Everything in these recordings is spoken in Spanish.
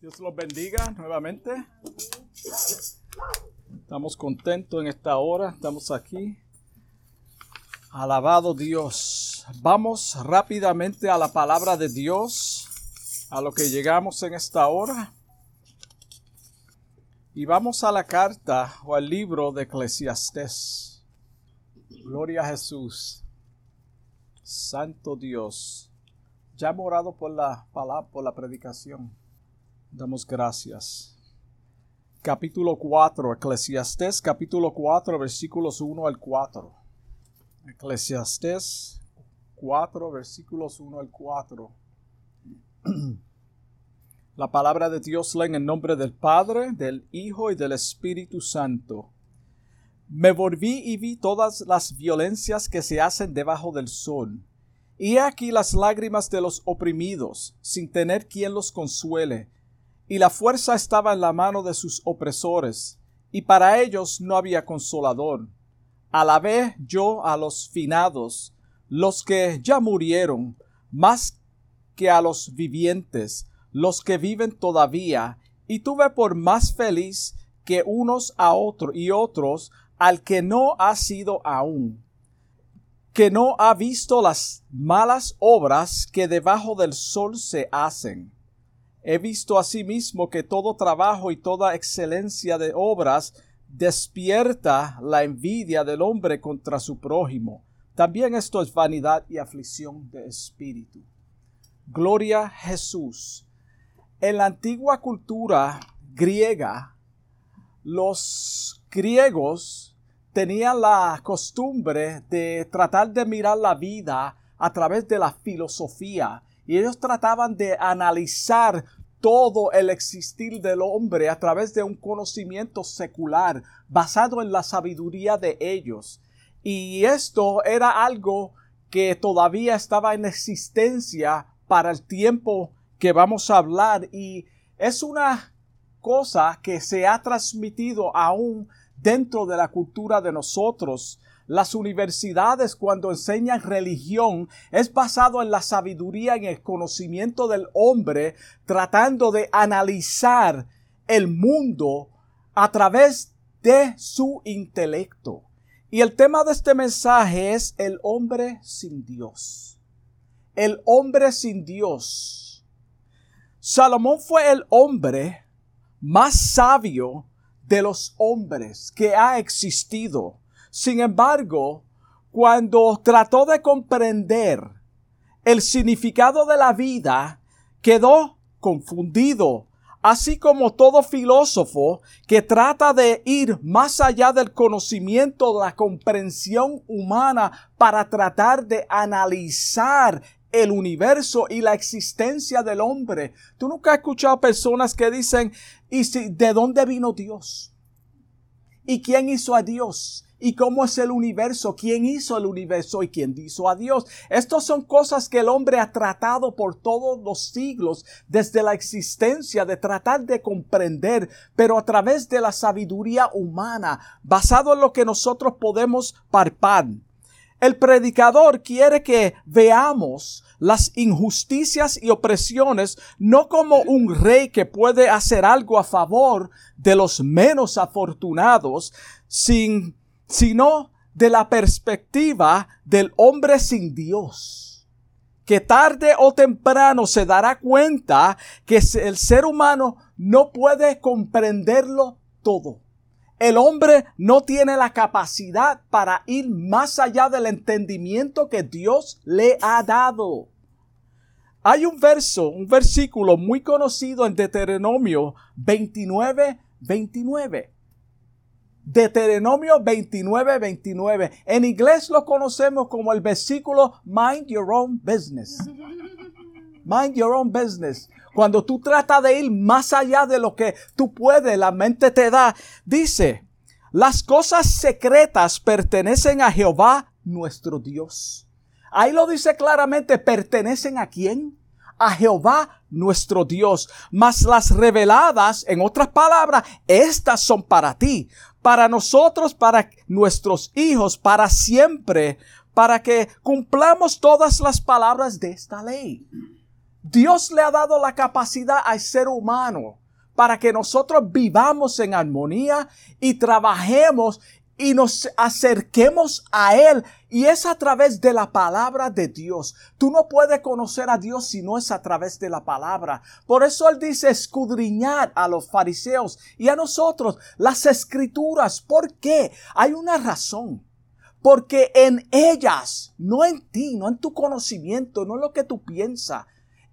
Dios los bendiga nuevamente. Estamos contentos en esta hora, estamos aquí. Alabado Dios. Vamos rápidamente a la palabra de Dios, a lo que llegamos en esta hora. Y vamos a la carta o al libro de Eclesiastés. Gloria a Jesús. Santo Dios. Ya hemos orado por la palabra, por la predicación. Damos gracias. Capítulo 4, Eclesiastés, capítulo 4, versículos 1 al 4. Eclesiastés 4, versículos 1 al 4. La palabra de Dios leen en nombre del Padre, del Hijo y del Espíritu Santo. Me volví y vi todas las violencias que se hacen debajo del sol. Y aquí las lágrimas de los oprimidos, sin tener quien los consuele y la fuerza estaba en la mano de sus opresores, y para ellos no había consolador. Alabé yo a los finados, los que ya murieron, más que a los vivientes, los que viven todavía, y tuve por más feliz que unos a otros y otros al que no ha sido aún, que no ha visto las malas obras que debajo del sol se hacen He visto asimismo que todo trabajo y toda excelencia de obras despierta la envidia del hombre contra su prójimo. También esto es vanidad y aflicción de espíritu. Gloria a Jesús. En la antigua cultura griega, los griegos tenían la costumbre de tratar de mirar la vida a través de la filosofía y ellos trataban de analizar todo el existir del hombre a través de un conocimiento secular basado en la sabiduría de ellos. Y esto era algo que todavía estaba en existencia para el tiempo que vamos a hablar y es una cosa que se ha transmitido aún dentro de la cultura de nosotros las universidades cuando enseñan religión es basado en la sabiduría, en el conocimiento del hombre, tratando de analizar el mundo a través de su intelecto. Y el tema de este mensaje es el hombre sin Dios. El hombre sin Dios. Salomón fue el hombre más sabio de los hombres que ha existido. Sin embargo, cuando trató de comprender el significado de la vida, quedó confundido, así como todo filósofo que trata de ir más allá del conocimiento, de la comprensión humana para tratar de analizar el universo y la existencia del hombre. Tú nunca has escuchado personas que dicen, ¿y si, de dónde vino Dios? ¿Y quién hizo a Dios? Y cómo es el universo, quién hizo el universo y quién hizo a Dios. Estas son cosas que el hombre ha tratado por todos los siglos, desde la existencia, de tratar de comprender, pero a través de la sabiduría humana, basado en lo que nosotros podemos parpar. El predicador quiere que veamos las injusticias y opresiones no como un rey que puede hacer algo a favor de los menos afortunados, sin sino de la perspectiva del hombre sin Dios, que tarde o temprano se dará cuenta que el ser humano no puede comprenderlo todo. El hombre no tiene la capacidad para ir más allá del entendimiento que Dios le ha dado. Hay un verso, un versículo muy conocido en Deuteronomio 29, 29 Deuteronomio 29, 29. En inglés lo conocemos como el versículo Mind Your Own Business. Mind Your Own Business. Cuando tú tratas de ir más allá de lo que tú puedes, la mente te da. Dice, las cosas secretas pertenecen a Jehová nuestro Dios. Ahí lo dice claramente, pertenecen a quién? A Jehová nuestro Dios. Mas las reveladas, en otras palabras, estas son para ti para nosotros, para nuestros hijos, para siempre, para que cumplamos todas las palabras de esta ley. Dios le ha dado la capacidad al ser humano para que nosotros vivamos en armonía y trabajemos y nos acerquemos a Él. Y es a través de la palabra de Dios. Tú no puedes conocer a Dios si no es a través de la palabra. Por eso Él dice escudriñar a los fariseos y a nosotros las escrituras. ¿Por qué? Hay una razón. Porque en ellas, no en ti, no en tu conocimiento, no en lo que tú piensas,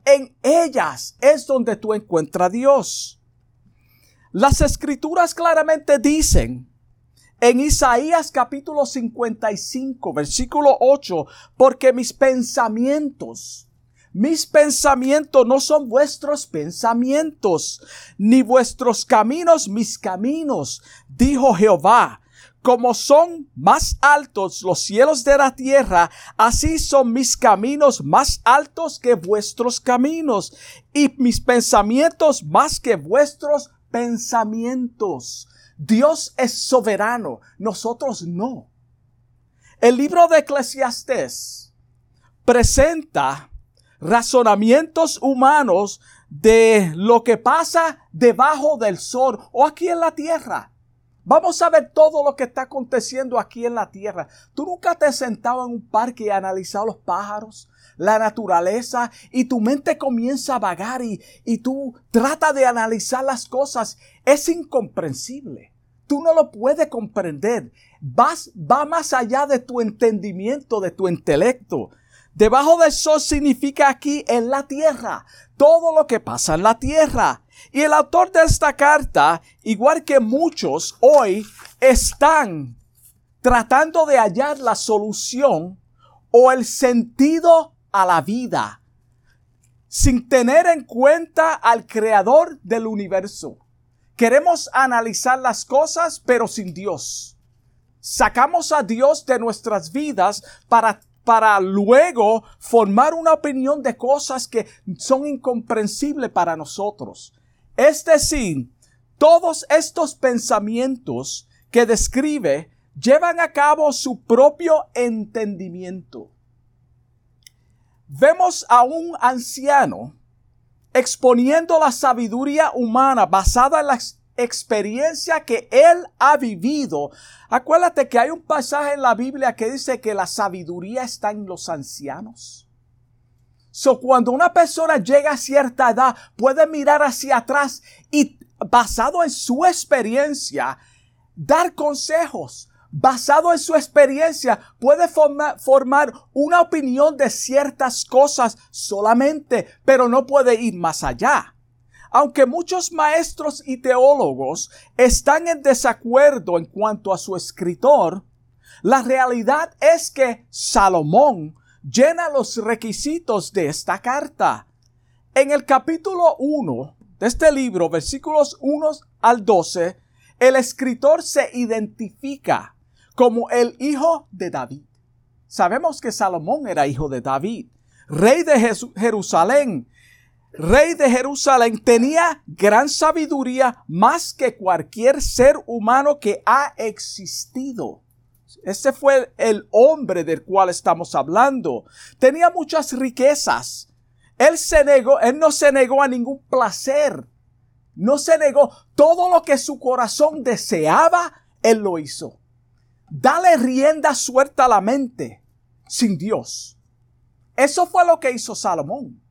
en ellas es donde tú encuentras a Dios. Las escrituras claramente dicen en Isaías capítulo 55, versículo 8, porque mis pensamientos, mis pensamientos no son vuestros pensamientos, ni vuestros caminos mis caminos, dijo Jehová. Como son más altos los cielos de la tierra, así son mis caminos más altos que vuestros caminos, y mis pensamientos más que vuestros pensamientos. Dios es soberano, nosotros no. El libro de Eclesiastés presenta razonamientos humanos de lo que pasa debajo del sol o aquí en la tierra. Vamos a ver todo lo que está aconteciendo aquí en la tierra. ¿Tú nunca te has sentado en un parque y analizado los pájaros, la naturaleza, y tu mente comienza a vagar y, y tú trata de analizar las cosas? Es incomprensible. Tú no lo puedes comprender. Vas, va más allá de tu entendimiento, de tu intelecto. Debajo del sol significa aquí en la tierra. Todo lo que pasa en la tierra. Y el autor de esta carta, igual que muchos hoy, están tratando de hallar la solución o el sentido a la vida, sin tener en cuenta al creador del universo. Queremos analizar las cosas, pero sin Dios. Sacamos a Dios de nuestras vidas para para luego formar una opinión de cosas que son incomprensibles para nosotros. Es decir, todos estos pensamientos que describe llevan a cabo su propio entendimiento. Vemos a un anciano exponiendo la sabiduría humana basada en la experiencia que él ha vivido. Acuérdate que hay un pasaje en la Biblia que dice que la sabiduría está en los ancianos. So, cuando una persona llega a cierta edad, puede mirar hacia atrás y, basado en su experiencia, dar consejos. Basado en su experiencia, puede formar una opinión de ciertas cosas solamente, pero no puede ir más allá. Aunque muchos maestros y teólogos están en desacuerdo en cuanto a su escritor, la realidad es que Salomón llena los requisitos de esta carta. En el capítulo 1 de este libro, versículos 1 al 12, el escritor se identifica como el hijo de David. Sabemos que Salomón era hijo de David, rey de Jerusalén. Rey de Jerusalén tenía gran sabiduría más que cualquier ser humano que ha existido. Ese fue el hombre del cual estamos hablando. Tenía muchas riquezas. Él se negó, él no se negó a ningún placer. No se negó. Todo lo que su corazón deseaba, él lo hizo. Dale rienda suelta a la mente sin Dios. Eso fue lo que hizo Salomón.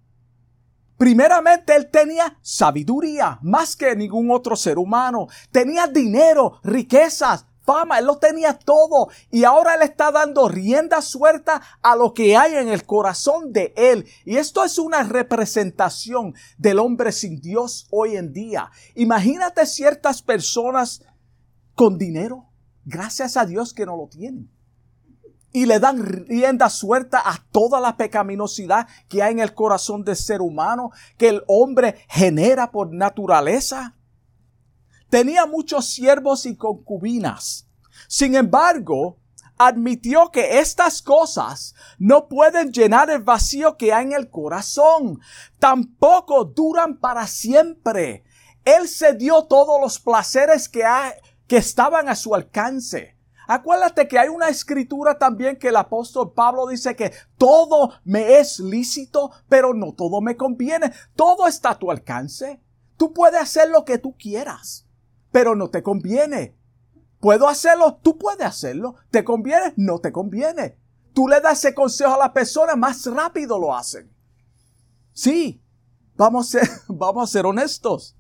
Primeramente, él tenía sabiduría más que ningún otro ser humano. Tenía dinero, riquezas, fama, él lo tenía todo y ahora él está dando rienda suelta a lo que hay en el corazón de él. Y esto es una representación del hombre sin Dios hoy en día. Imagínate ciertas personas con dinero, gracias a Dios que no lo tienen. Y le dan rienda suelta a toda la pecaminosidad que hay en el corazón del ser humano, que el hombre genera por naturaleza. Tenía muchos siervos y concubinas. Sin embargo, admitió que estas cosas no pueden llenar el vacío que hay en el corazón. Tampoco duran para siempre. Él se dio todos los placeres que, que estaban a su alcance. Acuérdate que hay una escritura también que el apóstol Pablo dice que todo me es lícito, pero no todo me conviene. Todo está a tu alcance. Tú puedes hacer lo que tú quieras, pero no te conviene. ¿Puedo hacerlo? Tú puedes hacerlo. ¿Te conviene? No te conviene. Tú le das ese consejo a la persona, más rápido lo hacen. Sí, vamos a ser, vamos a ser honestos.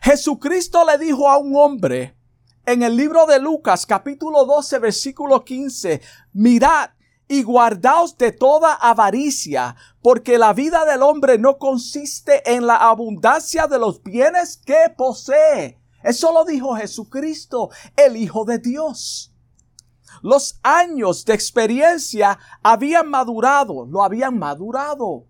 Jesucristo le dijo a un hombre, en el libro de Lucas capítulo 12 versículo 15, mirad y guardaos de toda avaricia, porque la vida del hombre no consiste en la abundancia de los bienes que posee. Eso lo dijo Jesucristo, el Hijo de Dios. Los años de experiencia habían madurado, lo habían madurado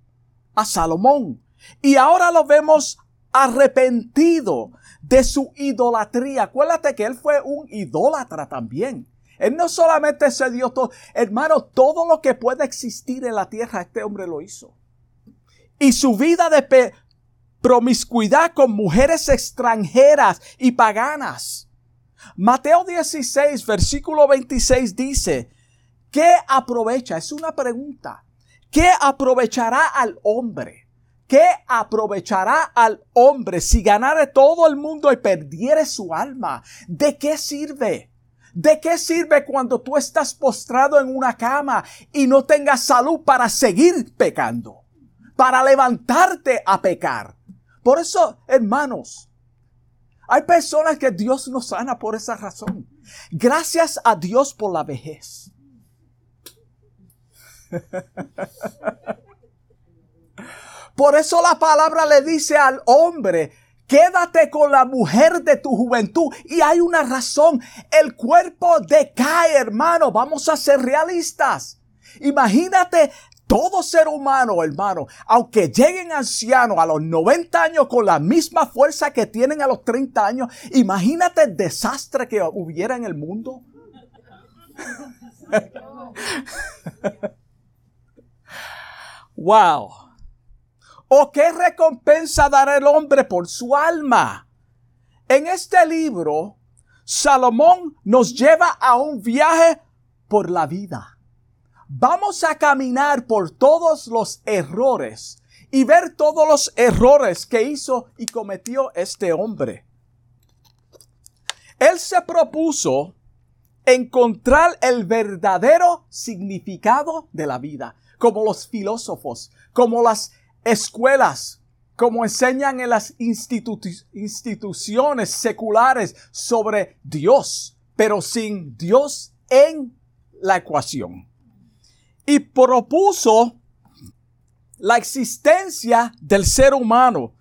a Salomón. Y ahora lo vemos arrepentido de su idolatría. Acuérdate que él fue un idólatra también. Él no solamente se dio todo, hermano, todo lo que puede existir en la tierra, este hombre lo hizo. Y su vida de promiscuidad con mujeres extranjeras y paganas. Mateo 16, versículo 26 dice, ¿qué aprovecha? Es una pregunta. ¿Qué aprovechará al hombre? ¿Qué aprovechará al hombre si ganare todo el mundo y perdiere su alma? ¿De qué sirve? ¿De qué sirve cuando tú estás postrado en una cama y no tengas salud para seguir pecando? Para levantarte a pecar. Por eso, hermanos, hay personas que Dios no sana por esa razón. Gracias a Dios por la vejez. Por eso la palabra le dice al hombre, quédate con la mujer de tu juventud. Y hay una razón, el cuerpo decae, hermano. Vamos a ser realistas. Imagínate todo ser humano, hermano, aunque lleguen ancianos a los 90 años con la misma fuerza que tienen a los 30 años, imagínate el desastre que hubiera en el mundo. wow. ¿O qué recompensa dará el hombre por su alma? En este libro, Salomón nos lleva a un viaje por la vida. Vamos a caminar por todos los errores y ver todos los errores que hizo y cometió este hombre. Él se propuso encontrar el verdadero significado de la vida, como los filósofos, como las escuelas, como enseñan en las instituciones seculares sobre Dios, pero sin Dios en la ecuación. Y propuso la existencia del ser humano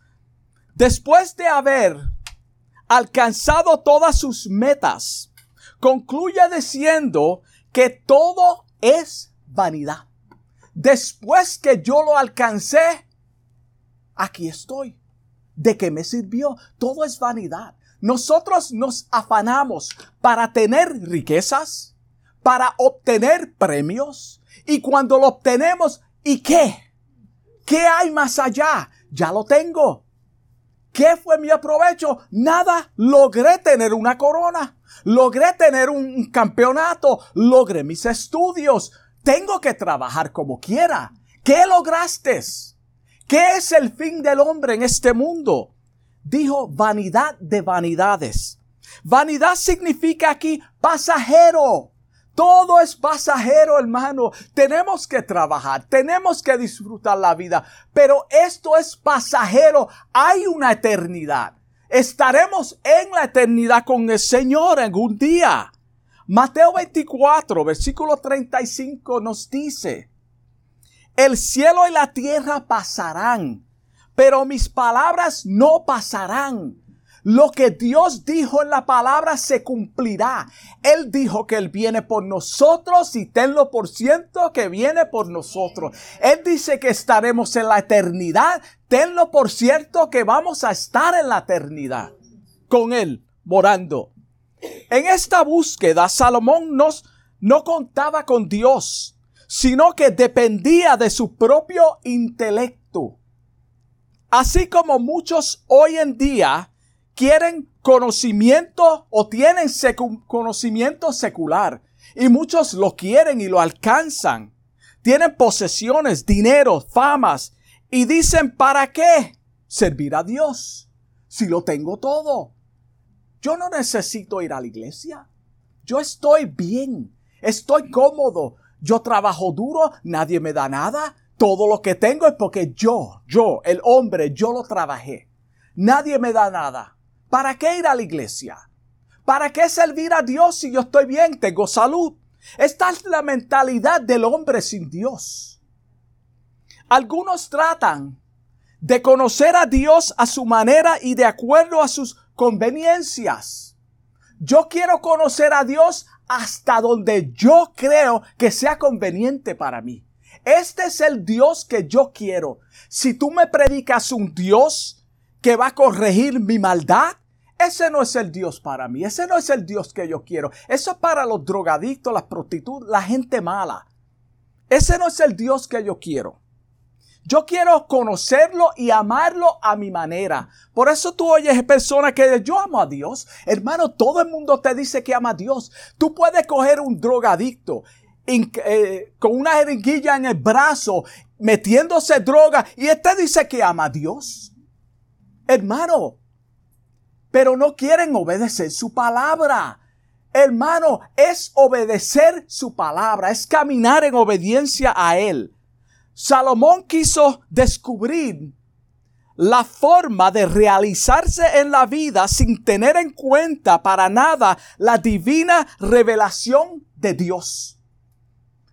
después de haber alcanzado todas sus metas. Concluye diciendo que todo es vanidad. Después que yo lo alcancé, aquí estoy. ¿De qué me sirvió? Todo es vanidad. Nosotros nos afanamos para tener riquezas, para obtener premios, y cuando lo obtenemos, ¿y qué? ¿Qué hay más allá? Ya lo tengo. ¿Qué fue mi aprovecho? Nada. Logré tener una corona. Logré tener un campeonato. Logré mis estudios. Tengo que trabajar como quiera. ¿Qué lograste? ¿Qué es el fin del hombre en este mundo? Dijo vanidad de vanidades. Vanidad significa aquí pasajero. Todo es pasajero, hermano. Tenemos que trabajar, tenemos que disfrutar la vida, pero esto es pasajero. Hay una eternidad. Estaremos en la eternidad con el Señor en un día. Mateo 24, versículo 35 nos dice, el cielo y la tierra pasarán, pero mis palabras no pasarán. Lo que Dios dijo en la palabra se cumplirá. Él dijo que Él viene por nosotros y tenlo por ciento que viene por nosotros. Él dice que estaremos en la eternidad. Tenlo por cierto que vamos a estar en la eternidad con Él morando. En esta búsqueda, Salomón nos, no contaba con Dios sino que dependía de su propio intelecto. Así como muchos hoy en día quieren conocimiento o tienen conocimiento secular. Y muchos lo quieren y lo alcanzan. Tienen posesiones, dinero, famas. Y dicen, ¿para qué? Servir a Dios. Si lo tengo todo. Yo no necesito ir a la iglesia. Yo estoy bien. Estoy cómodo. Yo trabajo duro. Nadie me da nada. Todo lo que tengo es porque yo, yo, el hombre, yo lo trabajé. Nadie me da nada. ¿Para qué ir a la iglesia? ¿Para qué servir a Dios si yo estoy bien, tengo salud? Esta es la mentalidad del hombre sin Dios. Algunos tratan de conocer a Dios a su manera y de acuerdo a sus conveniencias. Yo quiero conocer a Dios hasta donde yo creo que sea conveniente para mí. Este es el Dios que yo quiero. Si tú me predicas un Dios que va a corregir mi maldad, ese no es el Dios para mí, ese no es el Dios que yo quiero. Eso es para los drogadictos, las prostitutas, la gente mala. Ese no es el Dios que yo quiero. Yo quiero conocerlo y amarlo a mi manera. Por eso tú oyes personas que yo amo a Dios. Hermano, todo el mundo te dice que ama a Dios. Tú puedes coger un drogadicto eh, con una jeringuilla en el brazo, metiéndose droga, y este dice que ama a Dios. Hermano, pero no quieren obedecer su palabra. Hermano, es obedecer su palabra, es caminar en obediencia a Él. Salomón quiso descubrir la forma de realizarse en la vida sin tener en cuenta para nada la divina revelación de Dios.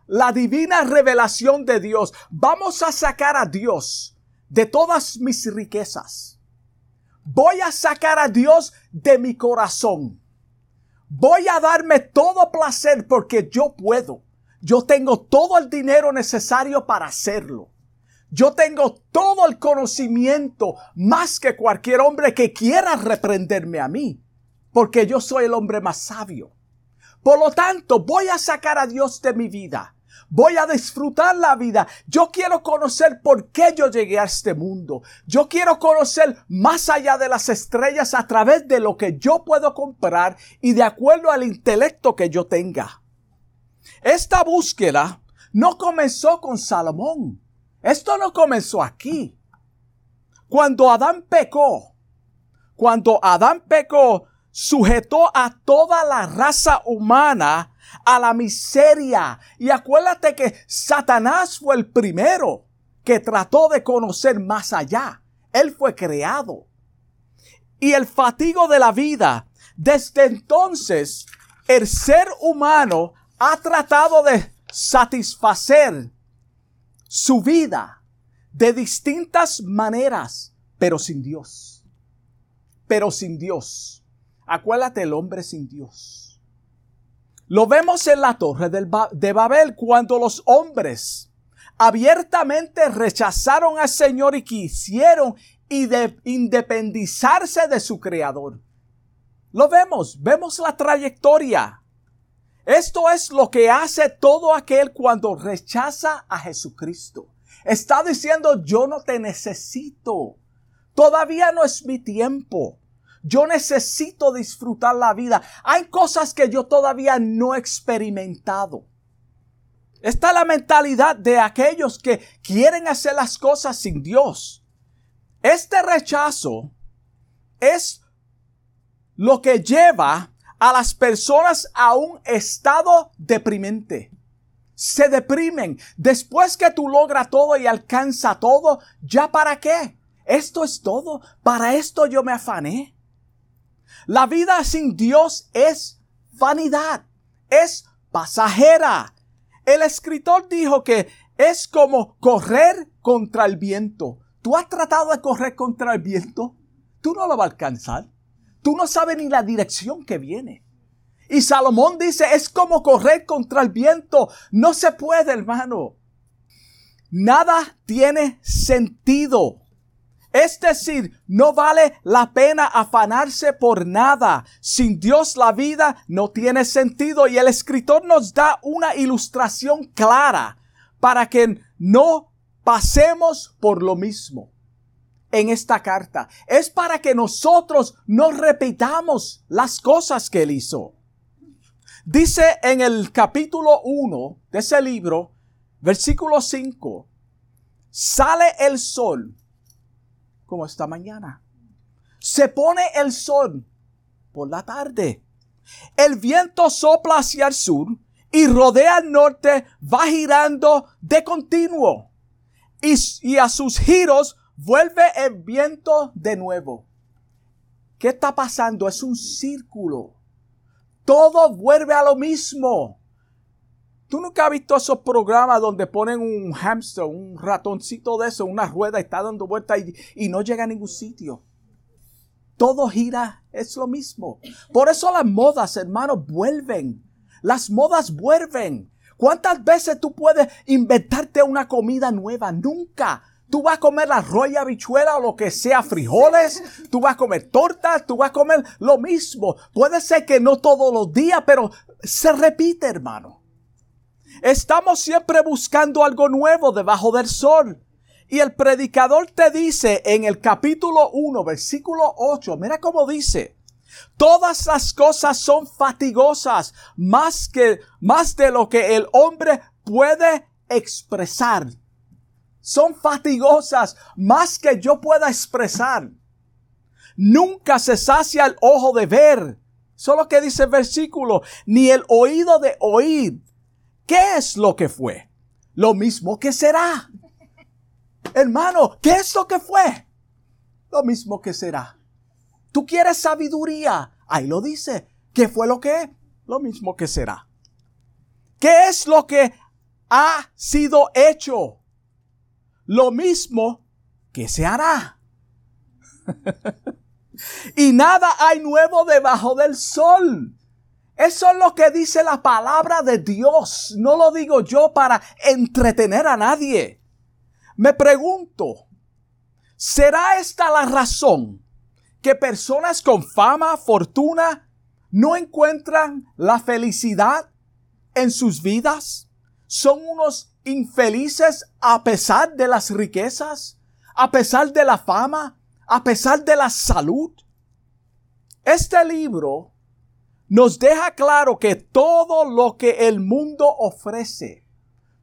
La divina revelación de Dios. Vamos a sacar a Dios de todas mis riquezas Voy a sacar a Dios de mi corazón. Voy a darme todo placer porque yo puedo. Yo tengo todo el dinero necesario para hacerlo. Yo tengo todo el conocimiento más que cualquier hombre que quiera reprenderme a mí, porque yo soy el hombre más sabio. Por lo tanto, voy a sacar a Dios de mi vida. Voy a disfrutar la vida. Yo quiero conocer por qué yo llegué a este mundo. Yo quiero conocer más allá de las estrellas a través de lo que yo puedo comprar y de acuerdo al intelecto que yo tenga. Esta búsqueda no comenzó con Salomón. Esto no comenzó aquí. Cuando Adán pecó, cuando Adán pecó, sujetó a toda la raza humana a la miseria. Y acuérdate que Satanás fue el primero que trató de conocer más allá. Él fue creado. Y el fatigo de la vida. Desde entonces, el ser humano ha tratado de satisfacer su vida de distintas maneras, pero sin Dios. Pero sin Dios. Acuérdate el hombre sin Dios. Lo vemos en la torre de Babel cuando los hombres abiertamente rechazaron al Señor y quisieron independizarse de su creador. Lo vemos, vemos la trayectoria. Esto es lo que hace todo aquel cuando rechaza a Jesucristo. Está diciendo, yo no te necesito. Todavía no es mi tiempo. Yo necesito disfrutar la vida. Hay cosas que yo todavía no he experimentado. Esta es la mentalidad de aquellos que quieren hacer las cosas sin Dios. Este rechazo es lo que lleva a las personas a un estado deprimente. Se deprimen. Después que tú logras todo y alcanza todo, ¿ya para qué? Esto es todo. Para esto yo me afané. La vida sin Dios es vanidad, es pasajera. El escritor dijo que es como correr contra el viento. ¿Tú has tratado de correr contra el viento? Tú no lo vas a alcanzar. Tú no sabes ni la dirección que viene. Y Salomón dice, es como correr contra el viento. No se puede, hermano. Nada tiene sentido. Es decir, no vale la pena afanarse por nada. Sin Dios la vida no tiene sentido y el escritor nos da una ilustración clara para que no pasemos por lo mismo. en esta carta. Es para que nosotros no repitamos las cosas que él hizo. Dice en el capítulo 1 de ese libro, versículo 5, sale el sol como esta mañana. Se pone el sol por la tarde. El viento sopla hacia el sur y rodea al norte, va girando de continuo. Y, y, a sus giros vuelve el viento de nuevo. ¿Qué está pasando? Es un círculo. Todo vuelve a lo mismo. ¿Tú nunca has visto esos programas donde ponen un hamster, un ratoncito de eso, una rueda está dando vueltas y, y no llega a ningún sitio? Todo gira, es lo mismo. Por eso las modas, hermanos, vuelven. Las modas vuelven. ¿Cuántas veces tú puedes inventarte una comida nueva? Nunca. Tú vas a comer la roya bichuela o lo que sea, frijoles, tú vas a comer tortas, tú vas a comer lo mismo. Puede ser que no todos los días, pero se repite, hermano. Estamos siempre buscando algo nuevo debajo del sol. Y el predicador te dice en el capítulo 1, versículo 8, mira cómo dice, todas las cosas son fatigosas más que, más de lo que el hombre puede expresar son fatigosas más que yo pueda expresar. Nunca se sacia el ojo de ver. Solo que dice el versículo, ni el oído de oír. ¿Qué es lo que fue? Lo mismo que será. Hermano, ¿qué es lo que fue? Lo mismo que será. ¿Tú quieres sabiduría? Ahí lo dice. ¿Qué fue lo que? Lo mismo que será. ¿Qué es lo que ha sido hecho? lo mismo que se hará. y nada hay nuevo debajo del sol. Eso es lo que dice la palabra de Dios. No lo digo yo para entretener a nadie. Me pregunto, ¿será esta la razón que personas con fama, fortuna, no encuentran la felicidad en sus vidas? Son unos infelices a pesar de las riquezas, a pesar de la fama, a pesar de la salud. Este libro nos deja claro que todo lo que el mundo ofrece,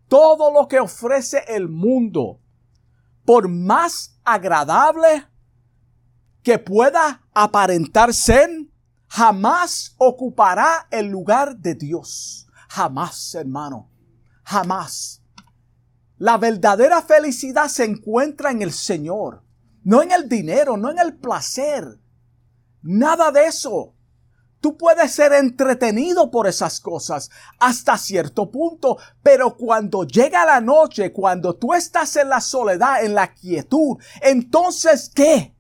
todo lo que ofrece el mundo, por más agradable que pueda aparentar ser, jamás ocupará el lugar de Dios. Jamás, hermano. Jamás. La verdadera felicidad se encuentra en el Señor, no en el dinero, no en el placer. Nada de eso. Tú puedes ser entretenido por esas cosas hasta cierto punto, pero cuando llega la noche, cuando tú estás en la soledad, en la quietud, entonces ¿qué?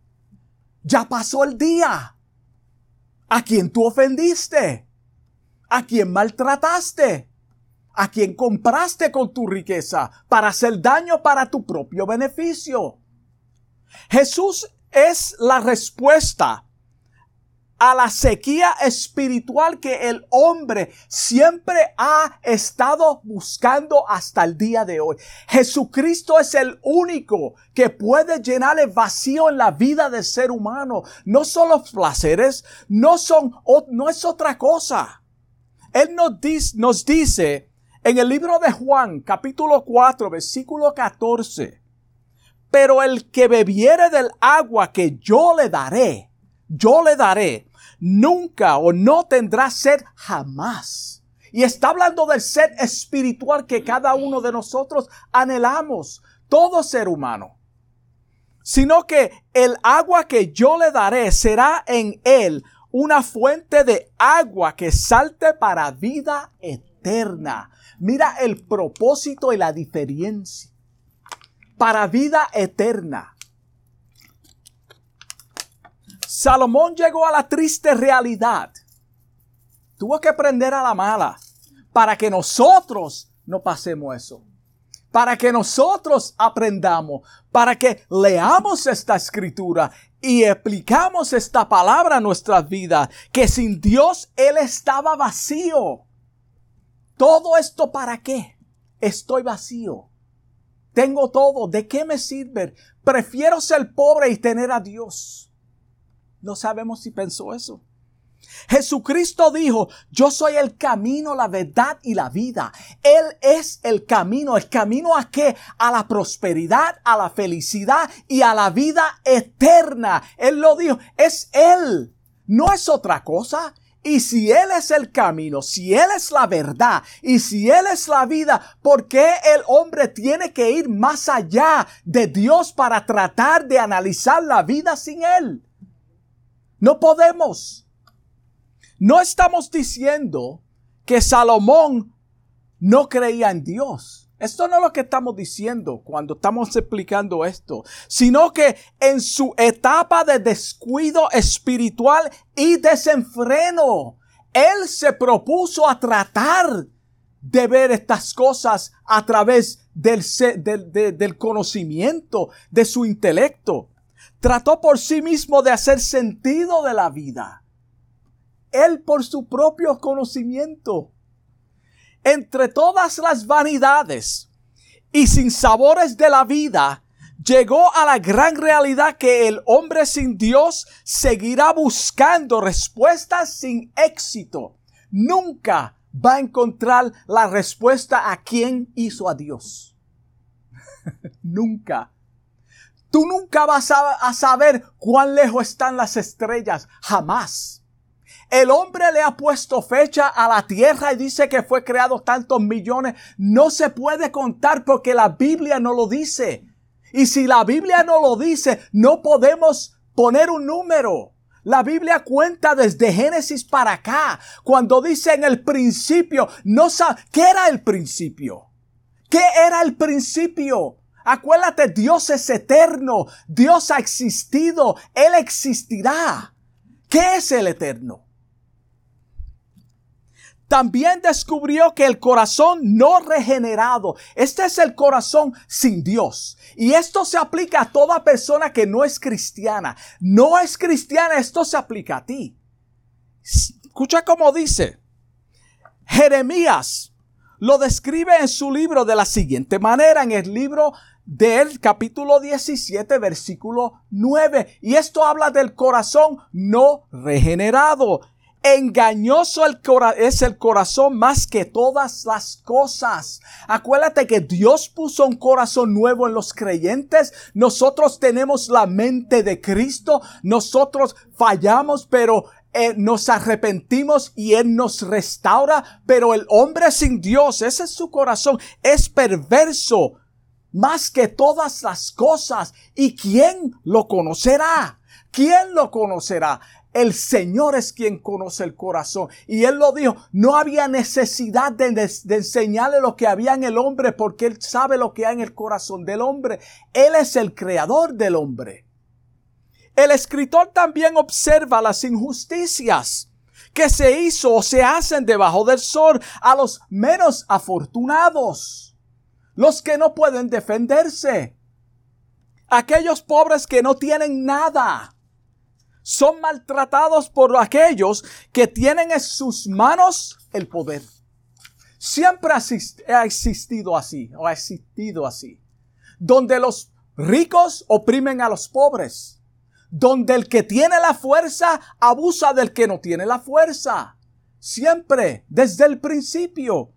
Ya pasó el día. ¿A quién tú ofendiste? ¿A quién maltrataste? a quien compraste con tu riqueza para hacer daño para tu propio beneficio. Jesús es la respuesta a la sequía espiritual que el hombre siempre ha estado buscando hasta el día de hoy. Jesucristo es el único que puede llenar el vacío en la vida del ser humano. No son los placeres, no son, no es otra cosa. Él nos dice, nos dice en el libro de Juan, capítulo 4, versículo 14, pero el que bebiere del agua que yo le daré, yo le daré, nunca o no tendrá sed jamás. Y está hablando del sed espiritual que cada uno de nosotros anhelamos, todo ser humano. Sino que el agua que yo le daré será en él una fuente de agua que salte para vida eterna. Mira el propósito y la diferencia. Para vida eterna. Salomón llegó a la triste realidad. Tuvo que aprender a la mala para que nosotros no pasemos eso. Para que nosotros aprendamos, para que leamos esta escritura y explicamos esta palabra a nuestras vidas, que sin Dios Él estaba vacío. ¿Todo esto para qué? Estoy vacío. tengo todo, ¿de qué me sirve? Prefiero ser pobre y tener a Dios. No sabemos si pensó eso. Jesucristo dijo, yo soy el camino, la verdad y la vida. Él es el camino. ¿El camino a qué? A la prosperidad, a la felicidad y a la vida eterna. Él lo dijo, es Él. No es otra cosa. Y si Él es el camino, si Él es la verdad y si Él es la vida, ¿por qué el hombre tiene que ir más allá de Dios para tratar de analizar la vida sin Él? No podemos. No estamos diciendo que Salomón no creía en Dios. Esto no es lo que estamos diciendo cuando estamos explicando esto, sino que en su etapa de descuido espiritual y desenfreno, él se propuso a tratar de ver estas cosas a través del, del, conocimiento, de su intelecto. Trató por sí mismo de hacer sentido de la vida él por su propio conocimiento. Entre todas las vanidades y sin sabores de la vida, llegó a la gran realidad que el hombre sin Dios seguirá buscando respuestas sin éxito. Nunca va a encontrar la respuesta a quién hizo a Dios. nunca. Tú nunca vas a, a, saber cuán lejos están las estrellas. Jamás. El hombre le ha puesto fecha a la tierra y dice que fue creado tantos millones. No se puede contar porque la Biblia no lo dice. Y si la Biblia no lo dice, no podemos poner un número. La Biblia cuenta desde Génesis para acá, cuando dice en el principio, no sabe, ¿qué era el principio? ¿Qué era el principio? Acuérdate, Dios es eterno, Dios ha existido, Él existirá. ¿Qué es el eterno? También descubrió que el corazón no regenerado, este es el corazón sin Dios. Y esto se aplica a toda persona que no es cristiana. No es cristiana, esto se aplica a ti. Escucha cómo dice. Jeremías lo describe en su libro de la siguiente manera, en el libro del capítulo 17, versículo 9. Y esto habla del corazón no regenerado. Engañoso el es el corazón más que todas las cosas. Acuérdate que Dios puso un corazón nuevo en los creyentes. Nosotros tenemos la mente de Cristo. Nosotros fallamos, pero eh, nos arrepentimos y Él nos restaura. Pero el hombre sin Dios, ese es su corazón, es perverso más que todas las cosas. ¿Y quién lo conocerá? ¿Quién lo conocerá? El Señor es quien conoce el corazón. Y Él lo dijo, no había necesidad de, enseñarle lo que había en el hombre porque Él sabe lo que hay en el corazón del hombre. Él es el creador del hombre. El escritor también observa las injusticias que se hizo o se hacen debajo del sol a los menos afortunados, los que no pueden defenderse, aquellos pobres que no tienen nada, son maltratados por aquellos que tienen en sus manos el poder. Siempre ha existido así, o ha existido así, donde los ricos oprimen a los pobres, donde el que tiene la fuerza abusa del que no tiene la fuerza. Siempre, desde el principio.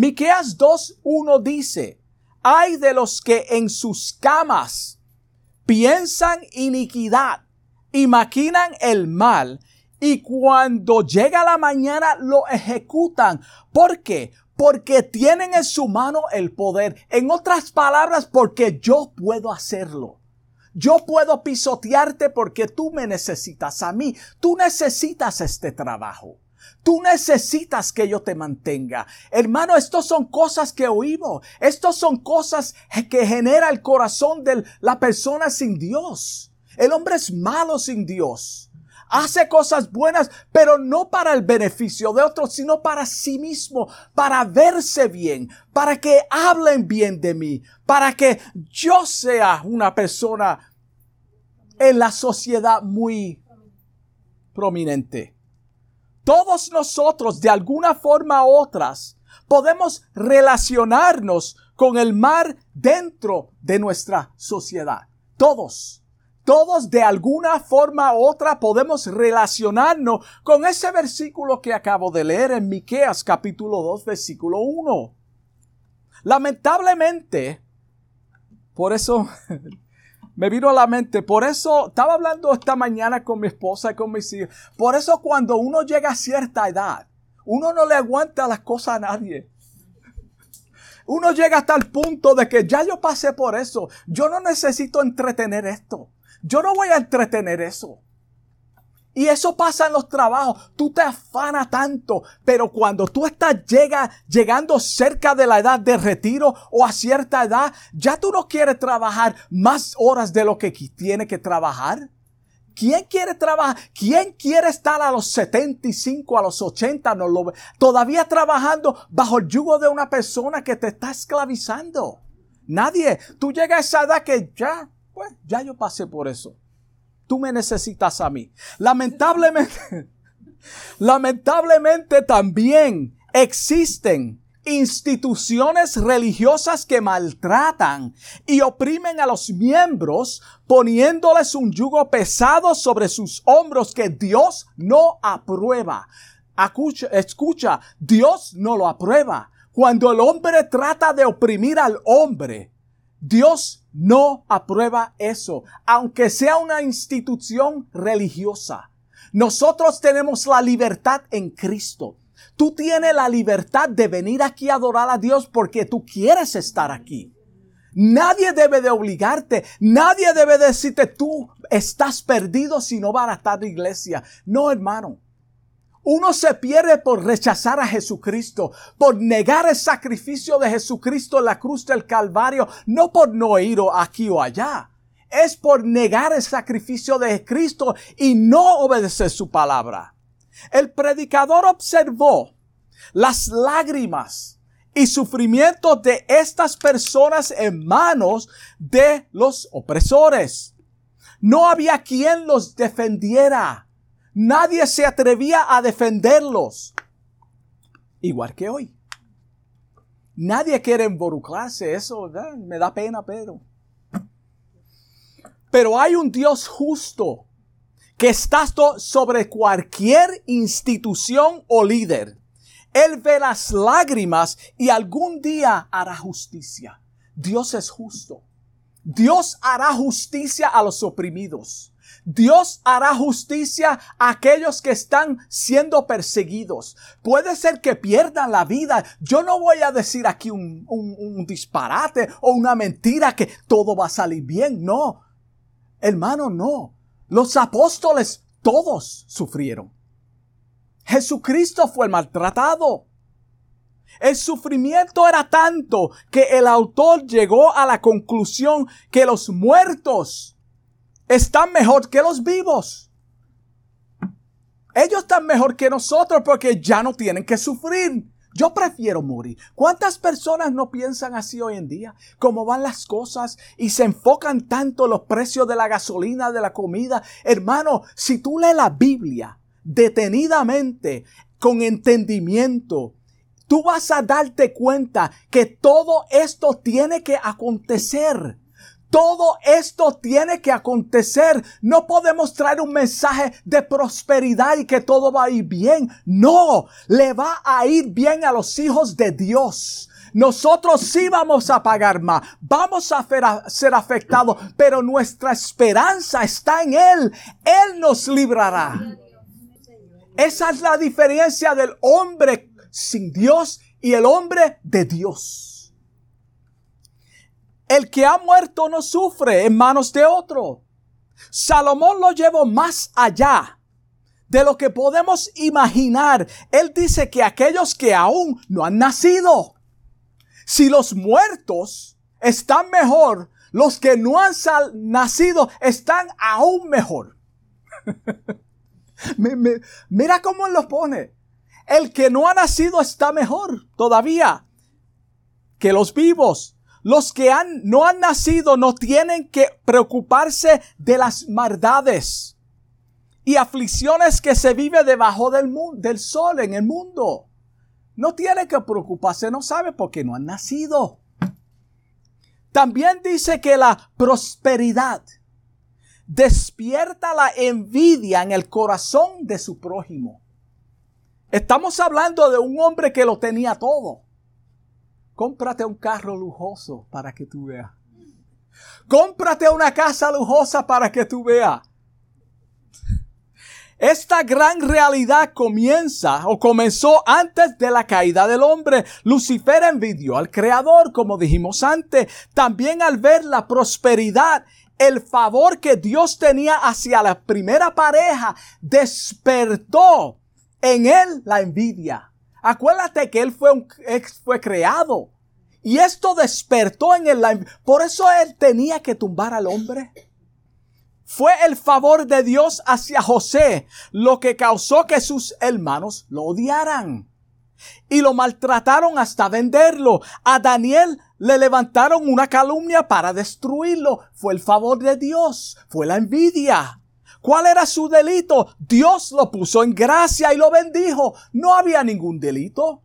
Miqueas 2.1 dice, hay de los que en sus camas piensan iniquidad y maquinan el mal y cuando llega la mañana lo ejecutan. ¿Por qué? Porque tienen en su mano el poder. En otras palabras, porque yo puedo hacerlo. Yo puedo pisotearte porque tú me necesitas a mí. Tú necesitas este trabajo. Tú necesitas que yo te mantenga. Hermano, estos son cosas que oímos. Estos son cosas que genera el corazón de la persona sin Dios. El hombre es malo sin Dios. Hace cosas buenas, pero no para el beneficio de otros, sino para sí mismo, para verse bien, para que hablen bien de mí, para que yo sea una persona en la sociedad muy prominente. Todos nosotros, de alguna forma u otras, podemos relacionarnos con el mar dentro de nuestra sociedad. Todos. Todos de alguna forma u otra podemos relacionarnos con ese versículo que acabo de leer en Miqueas capítulo 2 versículo 1. Lamentablemente, por eso me vino a la mente, por eso estaba hablando esta mañana con mi esposa y con mis hijos, por eso cuando uno llega a cierta edad, uno no le aguanta las cosas a nadie. Uno llega hasta el punto de que ya yo pasé por eso. Yo no necesito entretener esto. Yo no voy a entretener eso. Y eso pasa en los trabajos. Tú te afanas tanto, pero cuando tú estás llega, llegando cerca de la edad de retiro o a cierta edad, ya tú no quieres trabajar más horas de lo que tiene que trabajar. ¿Quién quiere trabajar? ¿Quién quiere estar a los 75, a los 80, no lo, todavía trabajando bajo el yugo de una persona que te está esclavizando? Nadie. Tú llegas a esa edad que ya, pues, ya yo pasé por eso. Tú me necesitas a mí. Lamentablemente, lamentablemente también existen instituciones religiosas que maltratan y oprimen a los miembros poniéndoles un yugo pesado sobre sus hombros que Dios no aprueba. Escucha, escucha, Dios no lo aprueba. Cuando el hombre trata de oprimir al hombre, Dios no aprueba eso, aunque sea una institución religiosa. Nosotros tenemos la libertad en Cristo. Tú tienes la libertad de venir aquí a adorar a Dios porque tú quieres estar aquí. Nadie debe de obligarte. Nadie debe decirte tú estás perdido si no vas a estar en iglesia. No, hermano. Uno se pierde por rechazar a Jesucristo, por negar el sacrificio de Jesucristo en la cruz del Calvario, no por no ir aquí o allá. Es por negar el sacrificio de Cristo y no obedecer su palabra. El predicador observó las lágrimas y sufrimientos de estas personas en manos de los opresores. No había quien los defendiera. Nadie se atrevía a defenderlos. Igual que hoy. Nadie quiere involucrarse. Eso me da pena, pero. Pero hay un Dios justo que está sobre cualquier institución o líder. Él ve las lágrimas y algún día hará justicia. Dios es justo. Dios hará justicia a los oprimidos. Dios hará justicia a aquellos que están siendo perseguidos. Puede ser que pierdan la vida. Yo no voy a decir aquí un, disparate o una mentira que todo va a salir bien. No. Hermano, no. Los apóstoles todos sufrieron. Jesucristo fue maltratado. El sufrimiento era tanto que el autor llegó a la conclusión que los muertos están mejor que los vivos. Ellos están mejor que nosotros porque ya no tienen que sufrir. Yo prefiero morir. ¿Cuántas personas no piensan así hoy en día? ¿Cómo van las cosas y se enfocan tanto los precios de la gasolina, de la comida? Hermano, si tú lees la Biblia detenidamente, con entendimiento, tú vas a darte cuenta que todo esto tiene que acontecer. Todo esto tiene que acontecer. No podemos traer un mensaje de prosperidad y que todo va a ir bien. No, le va a ir bien a los hijos de Dios. Nosotros sí vamos a pagar más, vamos a ser afectados, pero nuestra esperanza está en Él. Él nos librará. Esa es la diferencia del hombre sin Dios y el hombre de Dios. El que ha muerto no sufre en manos de otro. Salomón lo llevó más allá de lo que podemos imaginar. Él dice que aquellos que aún no han nacido, si los muertos están mejor, los que no han nacido están aún mejor. mira cómo lo pone. El que no ha nacido está mejor todavía que los vivos. Los que han, no han nacido no tienen que preocuparse de las maldades y aflicciones que se vive debajo del, del sol en el mundo. No tienen que preocuparse, no sabe porque no han nacido. También dice que la prosperidad despierta la envidia en el corazón de su prójimo. Estamos hablando de un hombre que lo tenía todo. Cómprate un carro lujoso para que tú veas. Cómprate una casa lujosa para que tú veas. Esta gran realidad comienza o comenzó antes de la caída del hombre. Lucifer envidió al Creador, como dijimos antes. También al ver la prosperidad, el favor que Dios tenía hacia la primera pareja, despertó en él la envidia. Acuérdate que él fue, un, fue creado. Y esto despertó en él. Por eso él tenía que tumbar al hombre. Fue el favor de Dios hacia José lo que causó que sus hermanos lo odiaran. Y lo maltrataron hasta venderlo. A Daniel le levantaron una calumnia para destruirlo. Fue el favor de Dios. Fue la envidia. ¿Cuál era su delito? Dios lo puso en gracia y lo bendijo. No había ningún delito.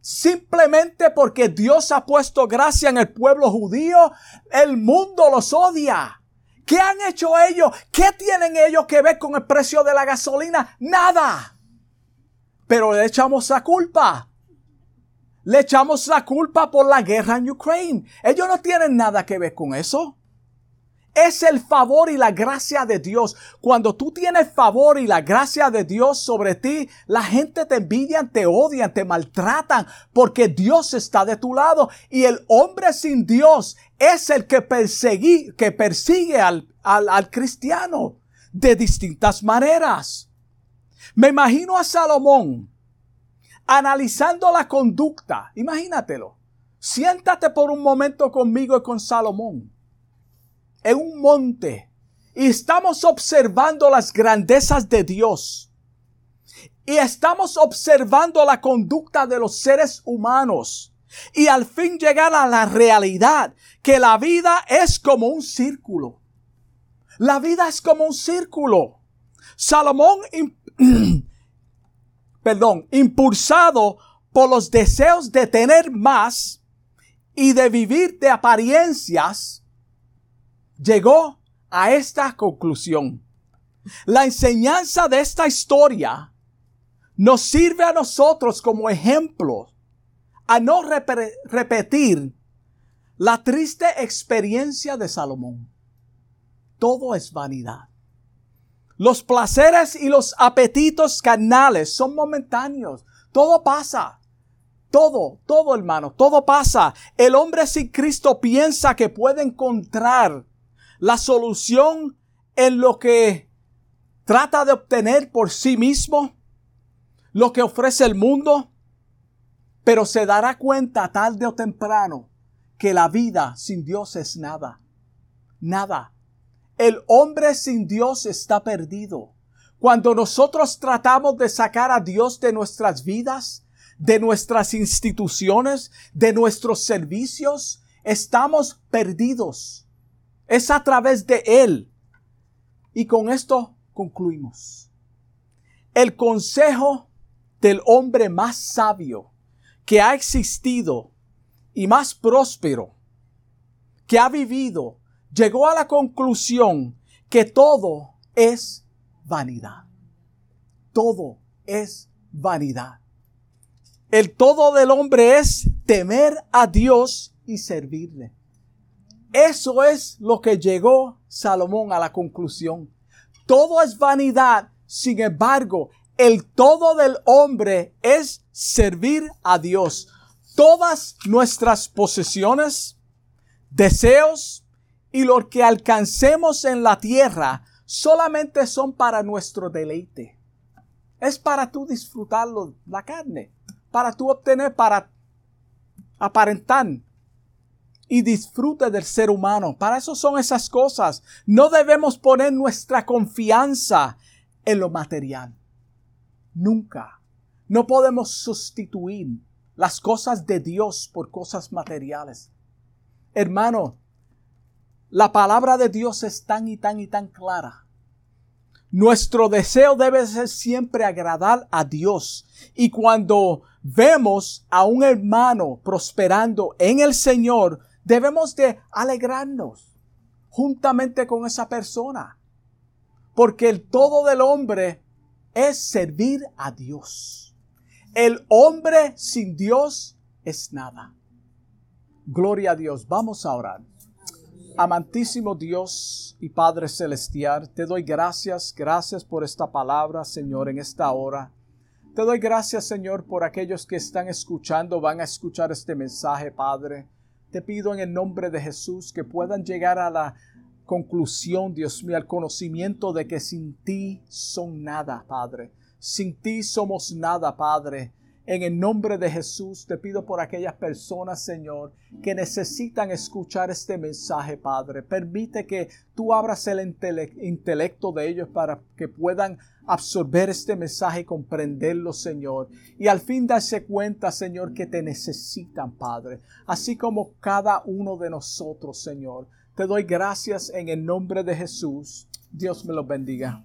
Simplemente porque Dios ha puesto gracia en el pueblo judío, el mundo los odia. ¿Qué han hecho ellos? ¿Qué tienen ellos que ver con el precio de la gasolina? Nada. Pero le echamos la culpa. Le echamos la culpa por la guerra en Ucrania. Ellos no tienen nada que ver con eso. Es el favor y la gracia de Dios. Cuando tú tienes favor y la gracia de Dios sobre ti, la gente te envidia, te odian, te maltratan, porque Dios está de tu lado. Y el hombre sin Dios es el que, que persigue al, al, al cristiano de distintas maneras. Me imagino a Salomón analizando la conducta. Imagínatelo. Siéntate por un momento conmigo y con Salomón en un monte y estamos observando las grandezas de Dios. Y estamos observando la conducta de los seres humanos. Y al fin llegar a la realidad que la vida es como un círculo. La vida es como un círculo. Salomón, perdón, impulsado por los deseos de tener más y de vivir de apariencias, llegó a esta conclusión. La enseñanza de esta historia nos sirve a nosotros como ejemplo a no repetir la triste experiencia de Salomón. Todo es vanidad. Los placeres y los apetitos carnales son momentáneos. Todo pasa. Todo, todo hermano, todo pasa. El hombre sin Cristo piensa que puede encontrar la solución en lo que trata de obtener por sí mismo, lo que ofrece el mundo, pero se dará cuenta tarde o temprano que la vida sin Dios es nada, nada. El hombre sin Dios está perdido. Cuando nosotros tratamos de sacar a Dios de nuestras vidas, de nuestras instituciones, de nuestros servicios, estamos perdidos. Es a través de Él. Y con esto concluimos. El consejo del hombre más sabio que ha existido y más próspero que ha vivido llegó a la conclusión que todo es vanidad. Todo es vanidad. El todo del hombre es temer a Dios y servirle. Eso es lo que llegó Salomón a la conclusión. Todo es vanidad, sin embargo, el todo del hombre es servir a Dios. Todas nuestras posesiones, deseos y lo que alcancemos en la tierra solamente son para nuestro deleite. Es para tú disfrutarlo, la carne, para tú obtener, para aparentar y disfrute del ser humano. Para eso son esas cosas. No debemos poner nuestra confianza en lo material. Nunca. No podemos sustituir las cosas de Dios por cosas materiales. Hermano, la palabra de Dios es tan y tan y tan clara. Nuestro deseo debe ser siempre agradar a Dios. Y cuando vemos a un hermano prosperando en el Señor, debemos de alegrarnos juntamente con esa persona. Porque el todo del hombre es servir a Dios. El hombre sin Dios es nada. Gloria a Dios. Vamos a orar. Amantísimo Dios y Padre Celestial, te doy gracias, gracias por esta palabra, Señor, en esta hora. Te doy gracias, Señor, por aquellos que están escuchando, van a escuchar este mensaje, Padre. Te pido en el nombre de Jesús que puedan llegar a la conclusión, Dios mío, al conocimiento de que sin ti son nada, Padre. Sin ti somos nada, Padre. En el nombre de Jesús te pido por aquellas personas, Señor, que necesitan escuchar este mensaje, Padre. Permite que tú abras el intelecto de ellos para que puedan absorber este mensaje y comprenderlo, Señor. Y al fin darse cuenta, Señor, que te necesitan, Padre. Así como cada uno de nosotros, Señor. Te doy gracias en el nombre de Jesús. Dios me los bendiga.